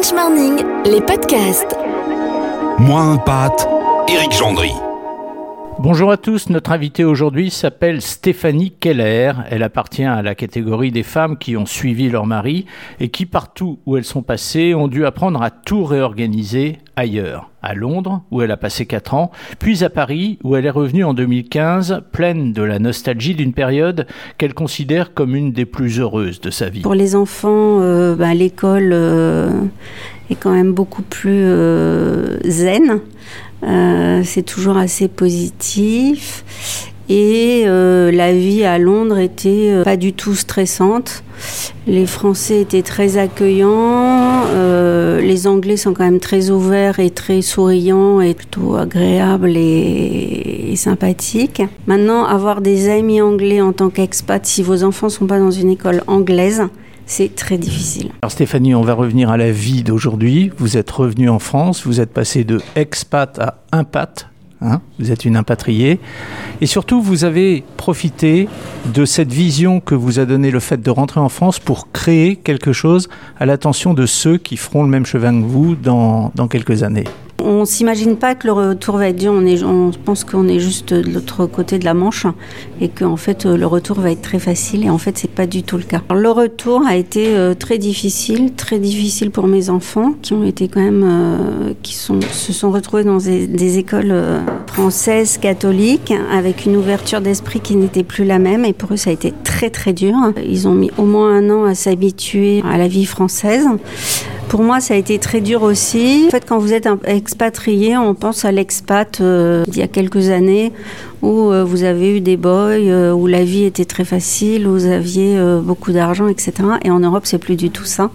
French Morning, les podcasts. Moins un pâte, Éric Gendry. Bonjour à tous, notre invitée aujourd'hui s'appelle Stéphanie Keller. Elle appartient à la catégorie des femmes qui ont suivi leur mari et qui, partout où elles sont passées, ont dû apprendre à tout réorganiser ailleurs. À Londres, où elle a passé 4 ans, puis à Paris, où elle est revenue en 2015, pleine de la nostalgie d'une période qu'elle considère comme une des plus heureuses de sa vie. Pour les enfants, euh, bah, l'école euh, est quand même beaucoup plus euh, zen. Euh, c'est toujours assez positif. Et euh, la vie à Londres était euh, pas du tout stressante. Les Français étaient très accueillants. Euh, les Anglais sont quand même très ouverts et très souriants et plutôt agréables et, et sympathiques. Maintenant, avoir des amis anglais en tant qu'expat, si vos enfants sont pas dans une école anglaise, c'est très difficile. Alors Stéphanie, on va revenir à la vie d'aujourd'hui. Vous êtes revenue en France, vous êtes passée de expat à impat. Hein vous êtes une impatriée. Et surtout, vous avez profité de cette vision que vous a donnée le fait de rentrer en France pour créer quelque chose à l'attention de ceux qui feront le même chemin que vous dans, dans quelques années. On s'imagine pas que le retour va être dur. On, est, on pense qu'on est juste de l'autre côté de la Manche et qu'en fait le retour va être très facile. Et en fait, c'est pas du tout le cas. Le retour a été euh, très difficile, très difficile pour mes enfants qui ont été quand même, euh, qui sont, se sont retrouvés dans des, des écoles euh, françaises catholiques avec une ouverture d'esprit qui n'était plus la même. Et pour eux, ça a été très très dur. Ils ont mis au moins un an à s'habituer à la vie française. Pour moi, ça a été très dur aussi. En fait, quand vous êtes un expatrié, on pense à l'expat euh, d'il y a quelques années où euh, vous avez eu des boys, euh, où la vie était très facile, où vous aviez euh, beaucoup d'argent, etc. Et en Europe, c'est plus du tout ça.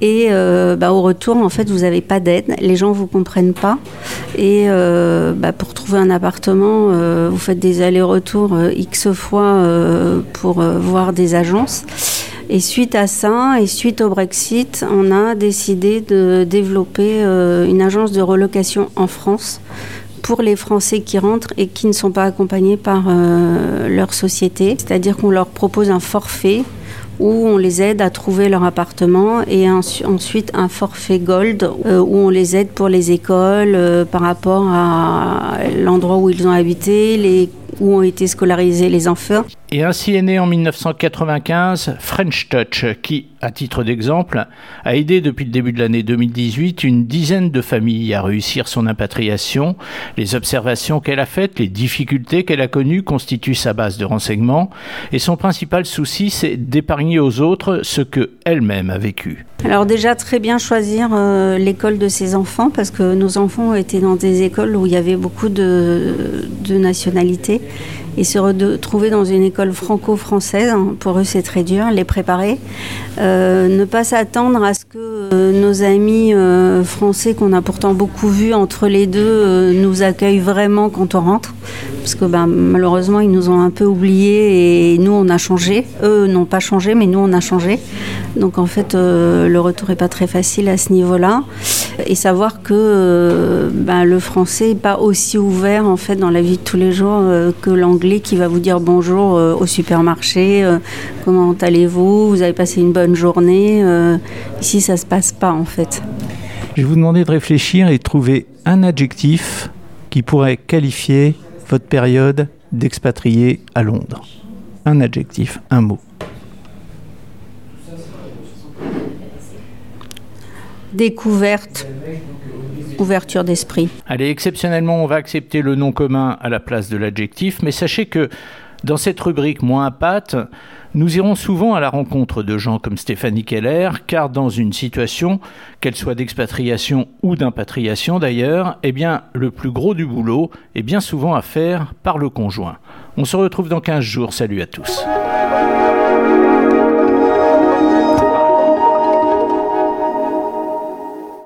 Et euh, bah, au retour, en fait, vous n'avez pas d'aide. Les gens vous comprennent pas. Et euh, bah, pour trouver un appartement, euh, vous faites des allers-retours euh, x fois euh, pour voir des agences. Et suite à ça, et suite au Brexit, on a décidé de développer euh, une agence de relocation en France pour les Français qui rentrent et qui ne sont pas accompagnés par euh, leur société. C'est-à-dire qu'on leur propose un forfait où on les aide à trouver leur appartement et ensuite un forfait gold euh, où on les aide pour les écoles par rapport à l'endroit où ils ont habité, où ont été scolarisés les enfants. Et ainsi est né en 1995 French Touch, qui, à titre d'exemple, a aidé depuis le début de l'année 2018 une dizaine de familles à réussir son impatriation. Les observations qu'elle a faites, les difficultés qu'elle a connues constituent sa base de renseignement, et son principal souci, c'est d'épargner aux autres ce que elle-même a vécu. Alors déjà très bien choisir euh, l'école de ses enfants parce que nos enfants étaient dans des écoles où il y avait beaucoup de, de nationalités et se retrouver dans une école franco-française, hein, pour eux c'est très dur, les préparer. Euh, ne pas s'attendre à ce que euh, nos amis euh, français qu'on a pourtant beaucoup vus entre les deux nous accueillent vraiment quand on rentre. Parce que ben, malheureusement ils nous ont un peu oubliés et nous on a changé. Eux n'ont pas changé mais nous on a changé. Donc en fait euh, le retour est pas très facile à ce niveau-là. Et savoir que euh, ben, le français n'est pas aussi ouvert en fait dans la vie de tous les jours euh, que l'anglais qui va vous dire bonjour au supermarché, comment allez-vous, vous avez passé une bonne journée. ici ça se passe pas en fait. Je vais vous demander de réfléchir et de trouver un adjectif qui pourrait qualifier votre période d'expatrié à Londres. Un adjectif, un mot. Découverte, ouverture d'esprit. Allez, exceptionnellement, on va accepter le nom commun à la place de l'adjectif, mais sachez que dans cette rubrique moins pâte, nous irons souvent à la rencontre de gens comme Stéphanie Keller, car dans une situation, qu'elle soit d'expatriation ou d'impatriation d'ailleurs, eh bien, le plus gros du boulot est bien souvent à faire par le conjoint. On se retrouve dans 15 jours. Salut à tous.